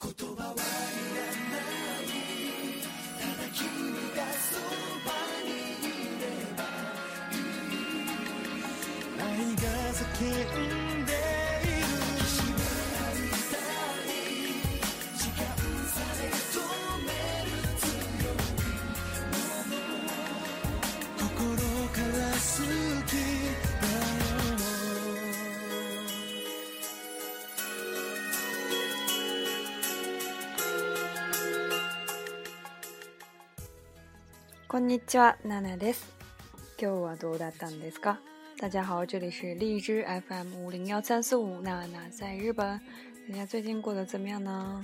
言葉はいただ君がそばにいればいい愛が叫んにちは、ナナです。今日はどうだったんですか大家好，这里是荔枝 FM 5 0 1 3 4 5ナナ在日本，大家最近过得怎么样呢？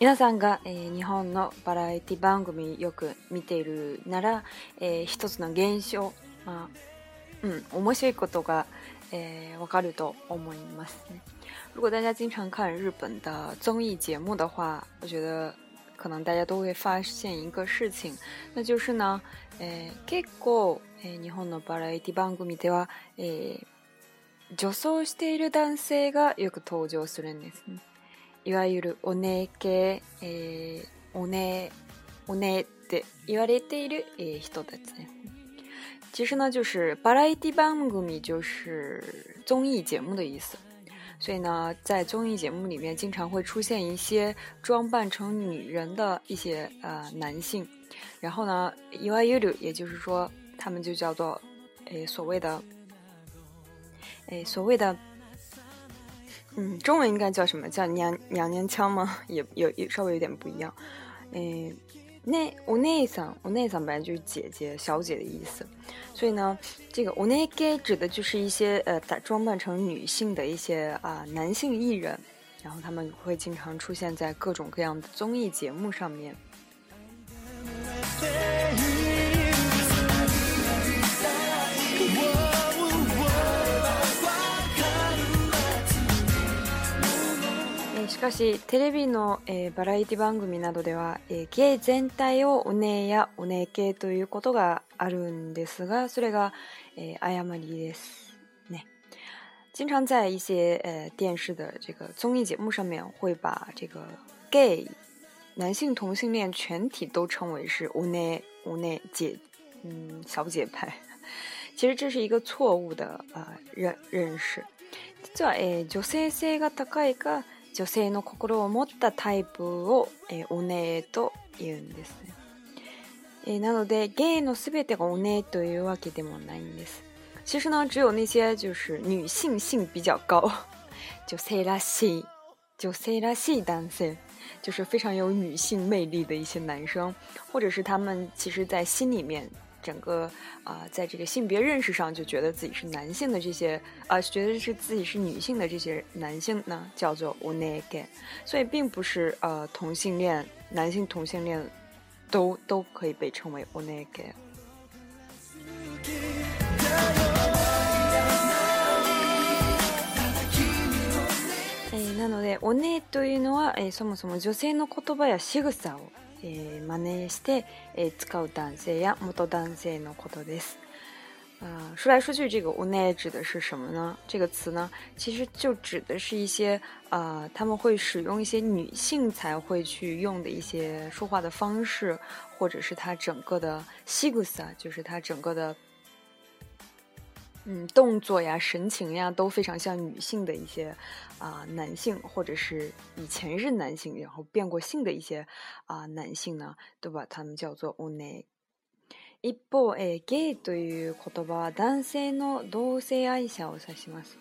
皆さんが、えー、日本のバラエティ番組よく見ているなら、えー、一つの現象、まあ、嗯，面白いことが、えー、わかると思いますね。如果大家经常看日本的综艺节目的话，我觉得可能大家都会发现一个事情，那就是呢，えー、結構、え日本のバラエティ番組では、えー、女装している男性がよく登場するんですね。いわゆるおねおねおねって言われている人たちね。其实呢，就是バラエティ番組就是综艺节目的意思，所以呢，在综艺节目里面，经常会出现一些装扮成女人的一些呃男性。然后呢，いわゆる也就是说，他们就叫做诶所谓的诶所谓的。嗯，中文应该叫什么叫娘娘娘腔吗？也有也稍微有点不一样。诶，那我那嗓，我那嗓本来就是姐姐、小姐的意思，所以呢，这个我那 e gay” 指的就是一些呃，打装扮成女性的一些啊男性艺人，然后他们会经常出现在各种各样的综艺节目上面。かしテレビの、えー、バラエティ番組などでは、えー、イ全体をお姉やお姉系ということがあるんですがそれが、えー、誤りですね。经常在一些呃电视的这个综艺节目上面，会把这个 g a 男性同性恋全体都称为是无奈无奈姐，嗯，小姐派。其实这是一个错误的呃、认认识。実は、えー、女性性が高いか女性の心を持ったタイプを、えー、お姉と言うんですね、えー、なので芸の全てがお姉というわけでもないんです其实呢，只有那些就是女性性比较高，女性らしい、女性らしい男性，就是非常有女性魅力的一些男生，或者是他们其实在心里面整个啊，在这个性别认识上就觉得自己是男性的这些啊，觉得是自己是女性的这些男性呢，叫做 onegai。所以并不是呃同性恋男性同性恋都都可以被称为 onegai。なので、おねというのは、え、そもそも女性の言葉や仕草を。マネーして使う男性や元男性のことです。说来说去，这个オネエ指的是什么呢？这个词呢，其实就指的是一些呃，他们会使用一些女性才会去用的一些说话的方式，或者是他整个的 s i シグ s 啊，就是他整个的。嗯，动作呀、神情呀都非常像女性的一些啊，男性或者是以前是男性然后变过性的一些啊男性呢，都把他们叫做 o n e 一方、え、ゲイという言葉は男性の同性愛者を指します。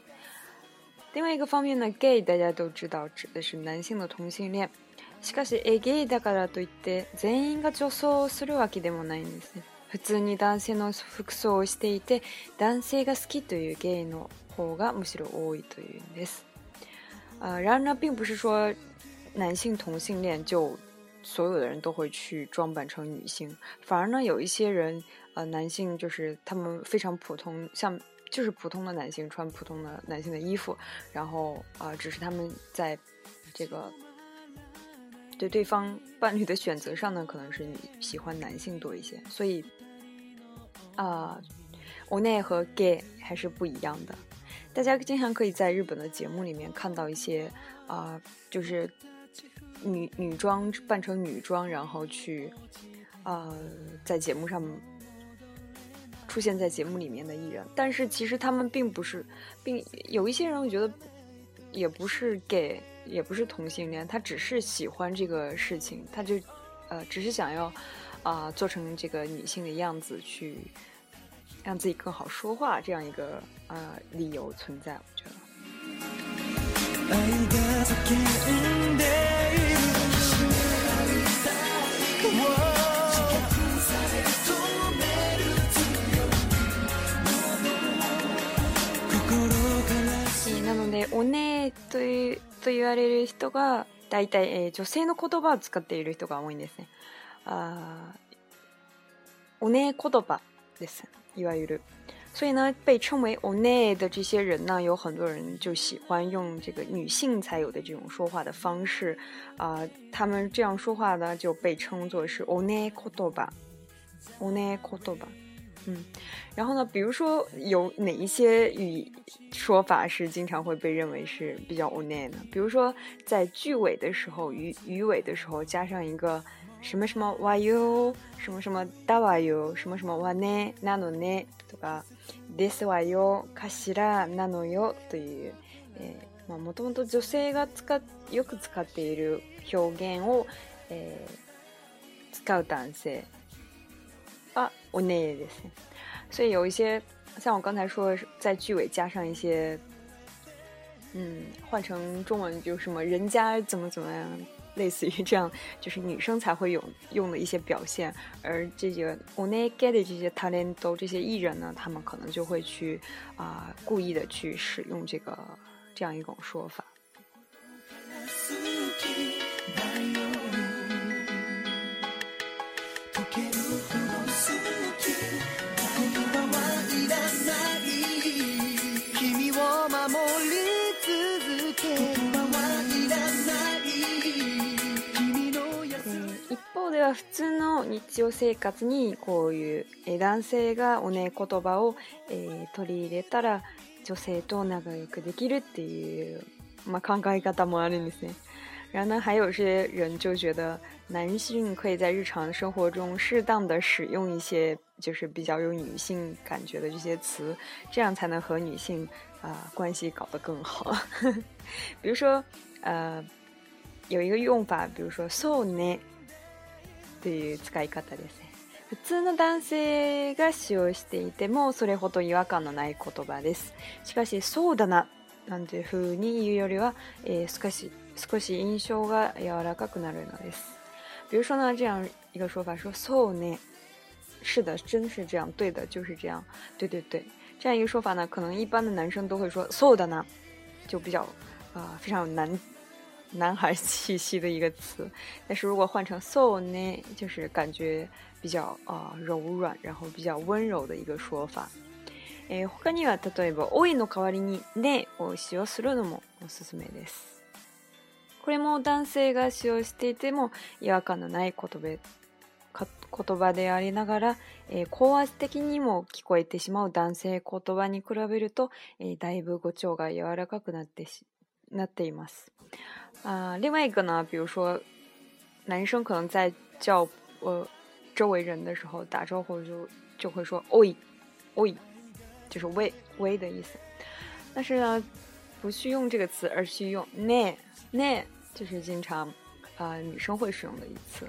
另外一个方面呢，gay 大家都知道指的是男性的同性恋。しかし、ゲイだからといって全員が女装するわけでもないんですね。然而，并不是说男性同性恋就所有的人都会去装扮成女性，反而呢，有一些人，呃，男性就是他们非常普通，像就是普通的男性穿普通的男性的衣服，然后啊，只是他们在这个。对对方伴侣的选择上呢，可能是你喜欢男性多一些，所以，啊无奈和 gay 还是不一样的。大家经常可以在日本的节目里面看到一些啊，就是女女装扮成女装，然后去，呃，在节目上出现在节目里面的艺人，但是其实他们并不是，并有一些人我觉得也不是 gay。也不是同性恋，他只是喜欢这个事情，他就，呃，只是想要，啊，做成这个女性的样子去，让自己更好说话这样一个啊理由存在，我觉得。诶，なのでおねと言われる人が大体、えー、女性の言葉を使っている人が多いんですね。あお姉言葉です。いわゆる。所以呢，被称为 o n e 的这些人呢，有很多人就喜欢用这个女性才有的这种说话的方式啊、呃，他们这样说话呢，就被称作是 o n 言葉。o n 言葉。嗯，然后呢？比如说有哪一些语说法是经常会被认为是比较无奈呢？比如说在句尾的时候，语语尾的时候加上一个什么什么哇哟，什么什么大哇哟，什么什么哇 n 哪 n 奈对吧？で r わよ、かしらなのよというえ、ま元々女性が使よく使っている表現を使う男性。我那也是，所以有一些像我刚才说，在句尾加上一些，嗯，换成中文就什么人家怎么怎么样，类似于这样，就是女生才会有用的一些表现，而这个我那 get 的这些 t a l e n t 都这些艺人呢，他们可能就会去啊，故意的去使用这个这样一种说法。普通の日常生活にこういう、え男性がおね言葉を、えー、取り入れたら女性と仲良くできるっていう、まあ、考え方もあるんですね。然后呢，还有些人就觉得男性可以在日常生活中适当的使用一些就是比较有女性感觉的这些词，这样才能和女性啊、呃、关系搞得更好。比如说，呃，有一个用法，比如说 “so はていう使い方ですね普通の男性が使用していてもそれほど違和感のない言葉ですしかしそうだななんていうふうに言うよりは、えー、少し少し印象が柔らかくなるのです比如说呢这样一个说法说そうね是的真是这样对的就是这样对对对这样一个说法呢可能一般的男生都会说 so 就比较呃、非常难男孩气息的一个词，但是如果换成 s o u 呢，就是感觉比较啊、呃、柔软，然后比较温柔的一个说法。え他には例えば、おいの代わりにねを使用するのもおすすめです。これも男性が使用していても違和感のない言葉言葉でありながら、えー、高圧的にも聞こえてしまう男性言葉に比べると、えー、だいぶ語調が柔らかくなって那得嘛死啊！另外一个呢，比如说男生可能在叫呃周围人的时候打招呼，就就会说“喂喂”，就是“喂喂”的意思。但是呢，不去用这个词，而去用 “ne n 就是经常啊女生会使用的一词。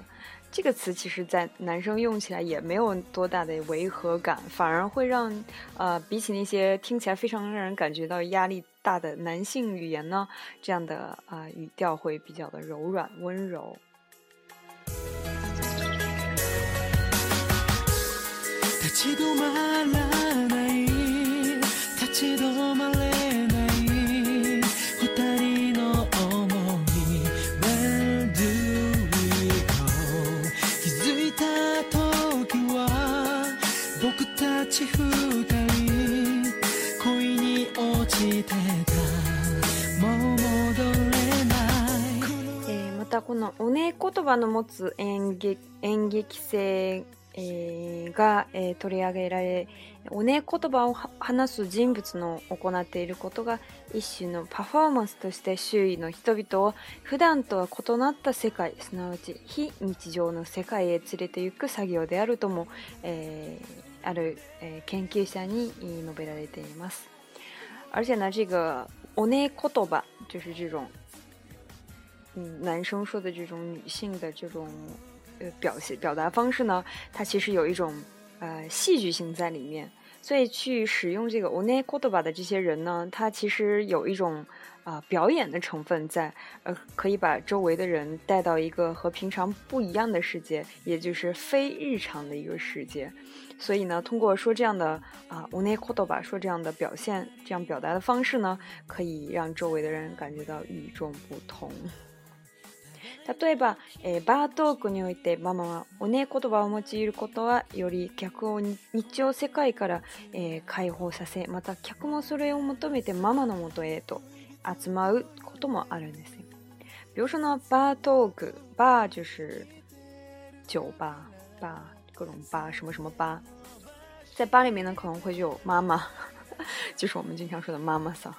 这个词其实，在男生用起来也没有多大的违和感，反而会让呃比起那些听起来非常让人感觉到压力。大的男性语言呢，这样的啊语调会比较的柔软温柔。てたもう戻れない、えー、またこのおね言葉の持つ演劇演劇性えー、が、えー、取り上げられおね言葉を話す人物の行っていることが一種のパフォーマンスとして周囲の人々を普段とは異なった世界すなわち非日常の世界へ連れて行く作業であるとも、えー、ある、え研究者に述べられています。而且呢，这个 o n e k o t o b 就是这种，嗯，男生说的这种女性的这种呃表现表达方式呢，它其实有一种呃戏剧性在里面。所以去使用这个 o n e k o t o b 的这些人呢，他其实有一种啊表演的成分在，呃，可以把周围的人带到一个和平常不一样的世界，也就是非日常的一个世界。所以呢，通过说这样的啊，おねことば说这样的表现、这样表达的方式呢，可以让周围的人感觉到与众不同。例えば、えー、バートークにおいてママはおね言葉を用いることはより客を日常世界から、えー、解放させまた客もそれを求めてママのもとへと集まうこともあるんです比如说呢，バートーク、バー就是酒吧、バー。各种吧，什么什么吧，在吧里面呢，可能会有妈妈，就是我们经常说的妈妈桑，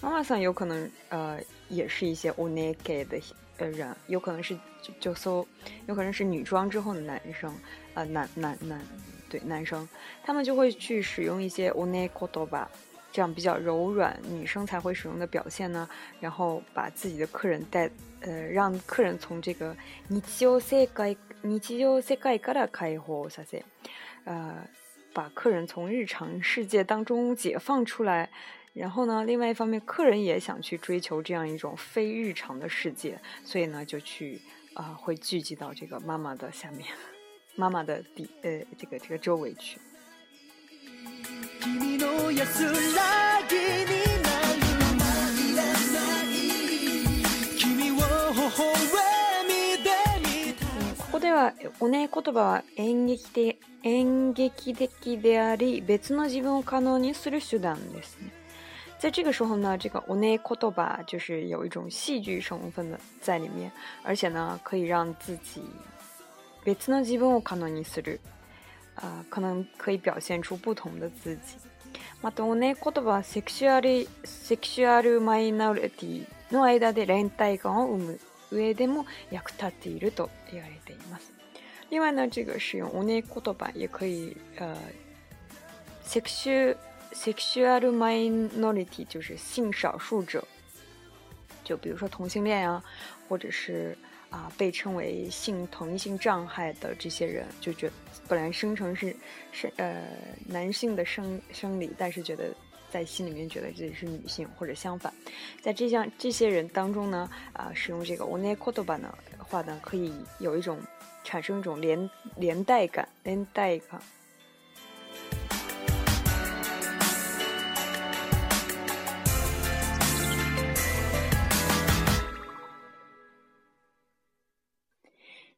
妈妈桑有可能呃，也是一些 o n e g a 的呃人，有可能是就搜，有可能是女装之后的男生，呃男男男，对男生，他们就会去使用一些 o n e g o t o 吧。这样比较柔软，女生才会使用的表现呢，然后把自己的客人带，呃让客人从这个 n i c h i o s e g 你只有在各个的开火，首呃，把客人从日常世界当中解放出来，然后呢，另外一方面，客人也想去追求这样一种非日常的世界，所以呢，就去啊，会聚集到这个妈妈的下面，妈妈的底，呃，这个这个周围去。ではおねえ言葉は演劇的演劇的であり別の自分を可能にする手段ですね。在这个时候呢，这个就是有一种戏剧成分的在里面，而且呢，可以让自己別の自分を可能にする，啊、呃，可能可以表现出不同的自己。また one k o はセクシュアルセクシュアルマイノリティの間で連帯感を生む。上でも役立っていると言われています。今の中国使用おねい言葉よくいセクシュセクシュアルマイノリテ就是性少数者，就比如说同性恋啊，或者是啊被称为性同一性障碍的这些人，就觉得本来生成是是呃男性的生生理，但是觉得。在心里面觉得自己是女性，或者相反，在这项这些人当中呢，啊，使用这个おねえこと呢话呢，可以有一种产生一种连连带感，连带感。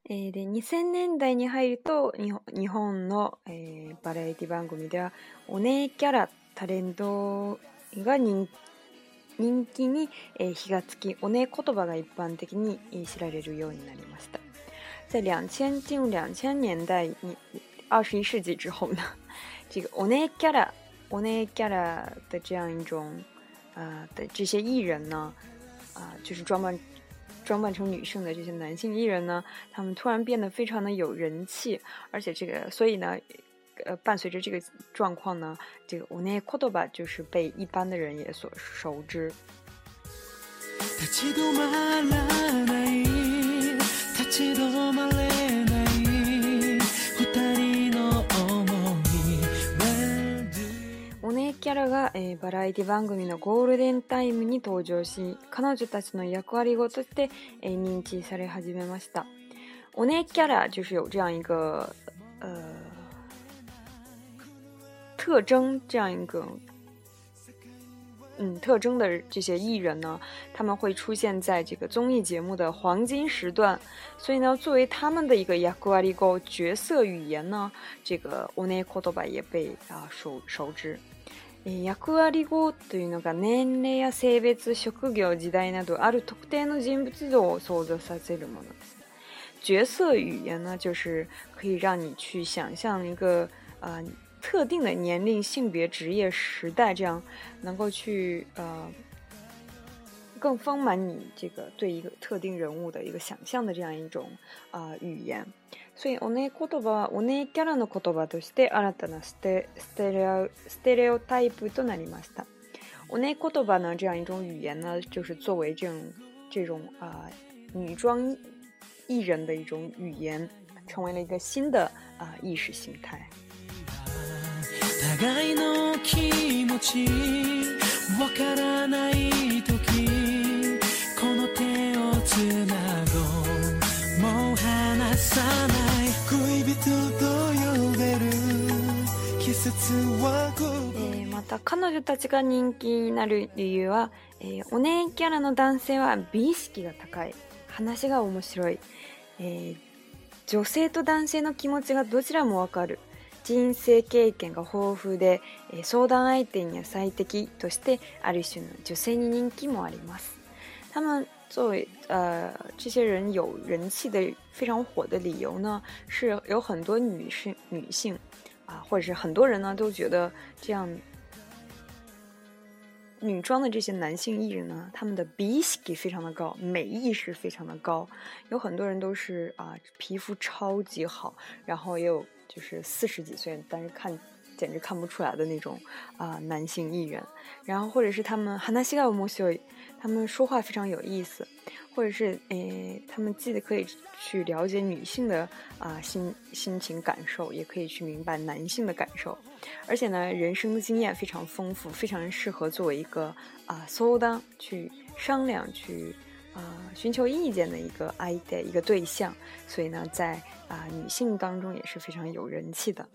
2 0 0 0年代に入と日日本え诶，バラエティ番組ではおねキャラタレントが人人気に光がつき、おね言葉が一般的に知られるようになりました。在两千进入两千年代、二十一世纪之后呢，这个おねキャラ、おねキャラ的这样一种啊的这些艺人呢，啊就是装扮装扮成女性的这些男性艺人呢，他们突然变得非常的有人气，而且这个所以呢。呃，伴随着这个状况呢，这个오늘코도바就是被一般的人也所熟知。キャラが、えー、バラエティ番組のゴールデンタイムに登場し彼女たちの役割をとして、えー、認知され始めました。オネキャラ就是有这样一个呃特征这样一个，嗯，特征的这些艺人呢，他们会出现在这个综艺节目的黄金时段，所以呢，作为他们的一个役割 g o 角色语言呢，这个乌奈 o b a 也被啊熟熟知。役割語というのが年齢や性別、職業、時代などある特定の人物像を想像させるものです。角色语言呢，就是可以让你去想象一个呃。特定的年龄、性别、职业、时代，这样能够去呃，更丰满你这个对一个特定人物的一个想象的这样一种啊语言。所以，one kotoba，one kara no kotoba d e s t e r e stereo d a o n a i s u n e o a 呢，这样一种语言呢，就是作为这种这种啊女装艺人的一种语言，成为了一个新的啊意识形态。互いの気持ちわからない時この手をつなごうもう離さない恋人と呼べる季節はこうえー、また彼女たちが人気になる理由は、えー、お姉キャラの男性は美意識が高い話が面白い、えー、女性と男性の気持ちがどちらもわかる人生経験が豊富で、相談相手には最適として、ある種の女性に人気もあります。他们作为呃这些人有人气的非常火的理由呢，是有很多女性女性啊，或者是很多人呢都觉得这样女装的这些男性艺人呢，他们的鼻洗给非常的高，美意识非常的高，有很多人都是啊皮肤超级好，然后也有。就是四十几岁，但是看简直看不出来的那种啊男性艺人，然后或者是他们哈纳西盖木他们说话非常有意思，或者是诶他们既可以去了解女性的啊心心情感受，也可以去明白男性的感受，而且呢人生的经验非常丰富，非常适合作为一个啊 so 去商量去。啊，寻求意见的一个 idea 一个对象，所以呢，在啊女性当中也是非常有人气的。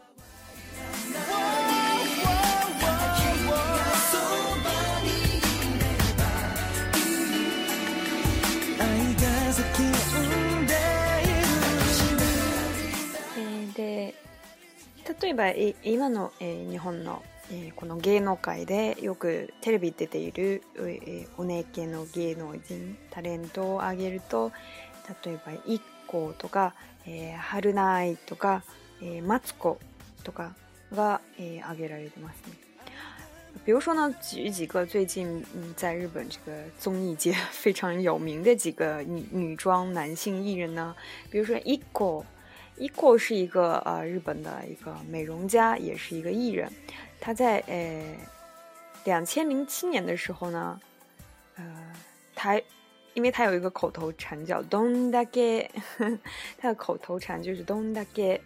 诶，对，比如说，以现在日本的。えー、この芸能界でよくテレビ出ている、えー、お姉けの芸能人タレントを挙げると例えば i k k とか、えー、春菜とか、マツコとかが、えー、挙げられてますね。比如说呢，举几个最近在日本这个综艺界非常有名的几个女女装男性艺人呢，比如说 i k k o i k o 是一个呃日本的一个美容家，也是一个艺人。他在诶，两千零七年的时候呢，呃，他，因为他有一个口头禅叫 “don't g e 他的口头禅就是 “don't g e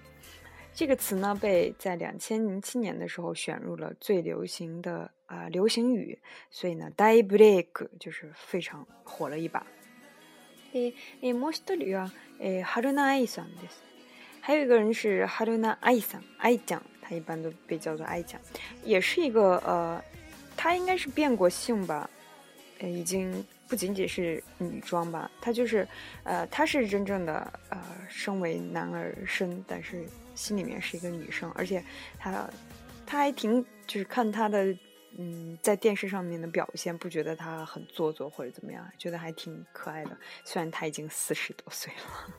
这个词呢，被在两千零七年的时候选入了最流行的啊流行语，所以呢，“die break” 就是非常火了一把。诶诶，摩西特里啊，诶，哈鲁娜艾伊桑。还有一个人是哈鲁娜艾伊桑，艾ちゃん。一般都被叫做爱将，也是一个呃，她应该是变过性吧，呃，已经不仅仅是女装吧，她就是，呃，她是真正的呃，身为男儿身，但是心里面是一个女生，而且她她还挺就是看她的嗯，在电视上面的表现，不觉得她很做作或者怎么样，觉得还挺可爱的，虽然她已经四十多岁了。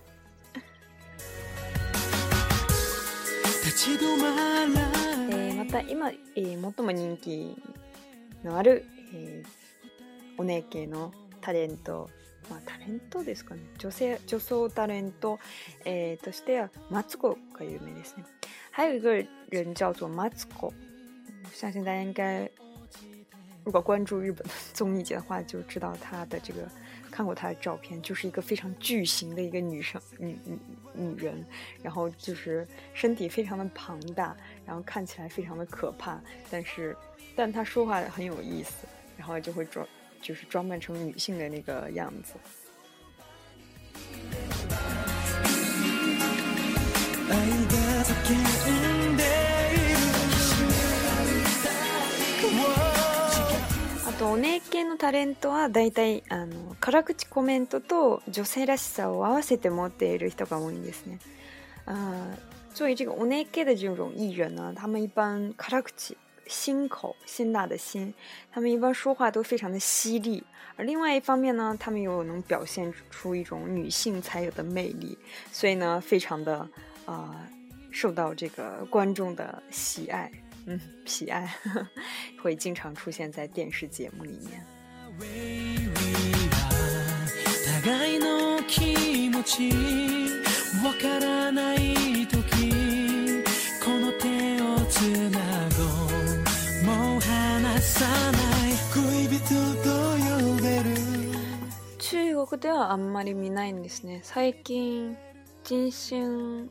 まえー、また今、えー、最も人気のある、えー、お姉系のタレント、まあ、タレントですかね女性女装タレント、えー、としてはマツコが有名ですね还有一个人叫做マツコ相信大家应该如果关注日本综艺界的话，就知道他的这个看过她的照片，就是一个非常巨型的一个女生，女女女人，然后就是身体非常的庞大，然后看起来非常的可怕，但是，但她说话很有意思，然后就会装，就是装扮成女性的那个样子。お姉系のタレントは大体あの辛口コメントと女性らしさを合わせて持っている人が多いんですね。あ呃，作为这个お姉系的这种艺人呢，他们一般辛口、辛口、辛辣的辛，他们一般说话都非常的犀利。而另外一方面呢，他们又能表现出一种女性才有的魅力，所以呢，非常的啊、呃，受到这个观众的喜爱。嗯，皮埃会经常出现在电视节目里面。中国ではあんまり見ないんですね。最近人身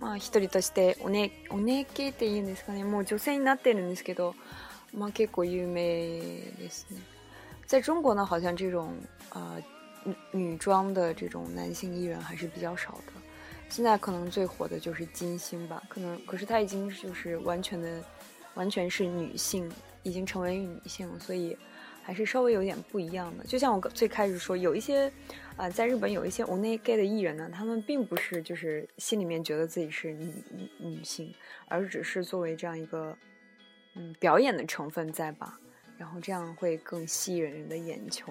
あ一人としておねおねけっていうんですかね、もう女性になってるんですけど、まあ結構有名ですね。在中国呢，好像这种啊女女装的这种男性艺人还是比较少的。现在可能最火的就是金星吧，可能可是她已经就是完全的完全是女性，已经成为女性所以还是稍微有点不一样的。就像我最开始说，有一些。啊，在日本有一些无内 gay 的艺人呢，他们并不是就是心里面觉得自己是女女性，而只是作为这样一个嗯表演的成分在吧，然后这样会更吸引人的眼球。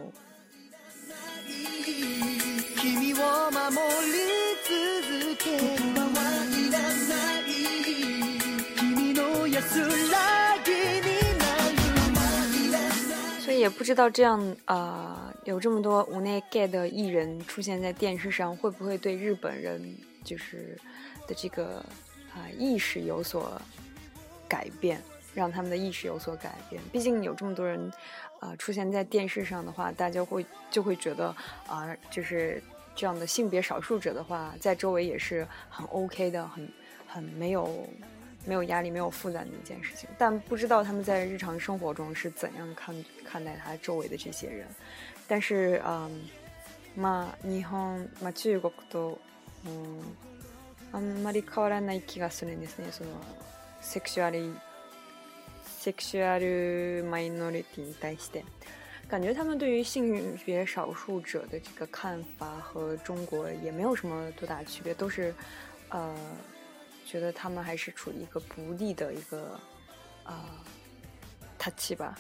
所以也不知道这样啊。有这么多无奈 gay 的艺人出现在电视上，会不会对日本人就是的这个啊意识有所改变，让他们的意识有所改变？毕竟有这么多人啊出现在电视上的话，大家会就会觉得啊，就是这样的性别少数者的话，在周围也是很 OK 的，很很没有没有压力、没有负担的一件事情。但不知道他们在日常生活中是怎样看看待他周围的这些人。但是啊，あ日本、あ中国都，嗯，啊，没，变化，没，感觉，他们对于性别少数者的这个看法和中国也没有什么多大区别，都是，呃，觉得他们还是处于一个不利的一个啊，他气吧，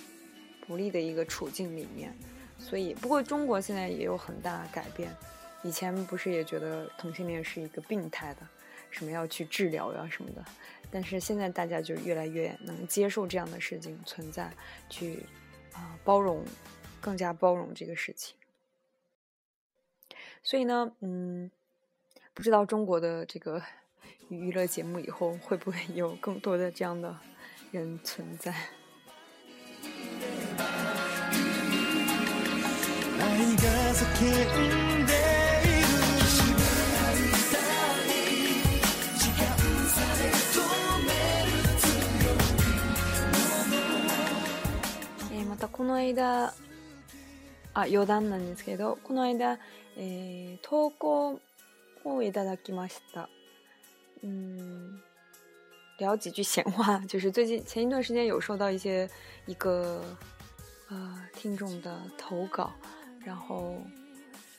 不利的一个处境里面。所以，不过中国现在也有很大改变。以前不是也觉得同性恋是一个病态的，什么要去治疗呀什么的。但是现在大家就越来越能接受这样的事情存在，去啊包容，更加包容这个事情。所以呢，嗯，不知道中国的这个娱乐节目以后会不会有更多的这样的人存在。叫んでまたこの間あ余談なんですけどこの間、えー、投稿をいただきましたうん。聊几句闲話。就是最近前一段时间有收到一些一个呃听众的投稿，然后，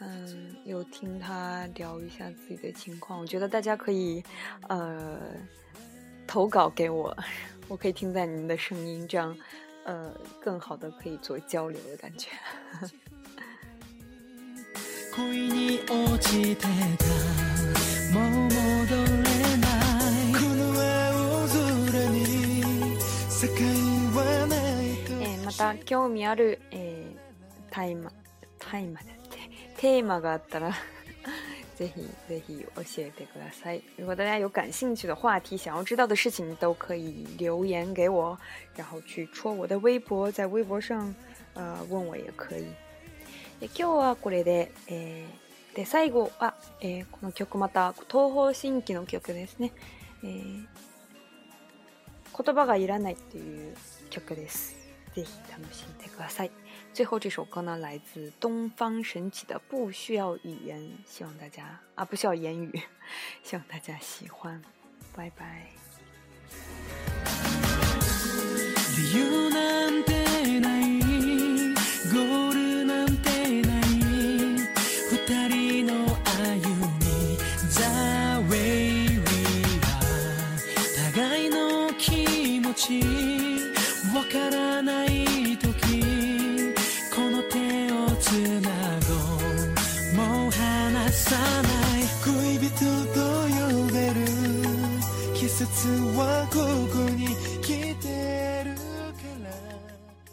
嗯，有听他聊一下自己的情况，我觉得大家可以，呃，投稿给我，我可以听在您的声音，这样，呃，更好的可以做交流的感觉。诶，また興味あるテーマ。タイまだってテーマがあったら ぜひぜひ教えてください。如果大家有感兴趣的话题、想要知道的事情，都可以留言给我，然后去戳我的微博，在微博上呃问我也可以。で今日はこれで、えー、で最後は、えー、この曲また東方神起の曲ですね。えー、言葉がいらないっていう曲です。しんでください。最后这首歌呢，来自东方神起的《不需要语言》，希望大家啊，不需要言语，希望大家喜欢，拜拜。はここに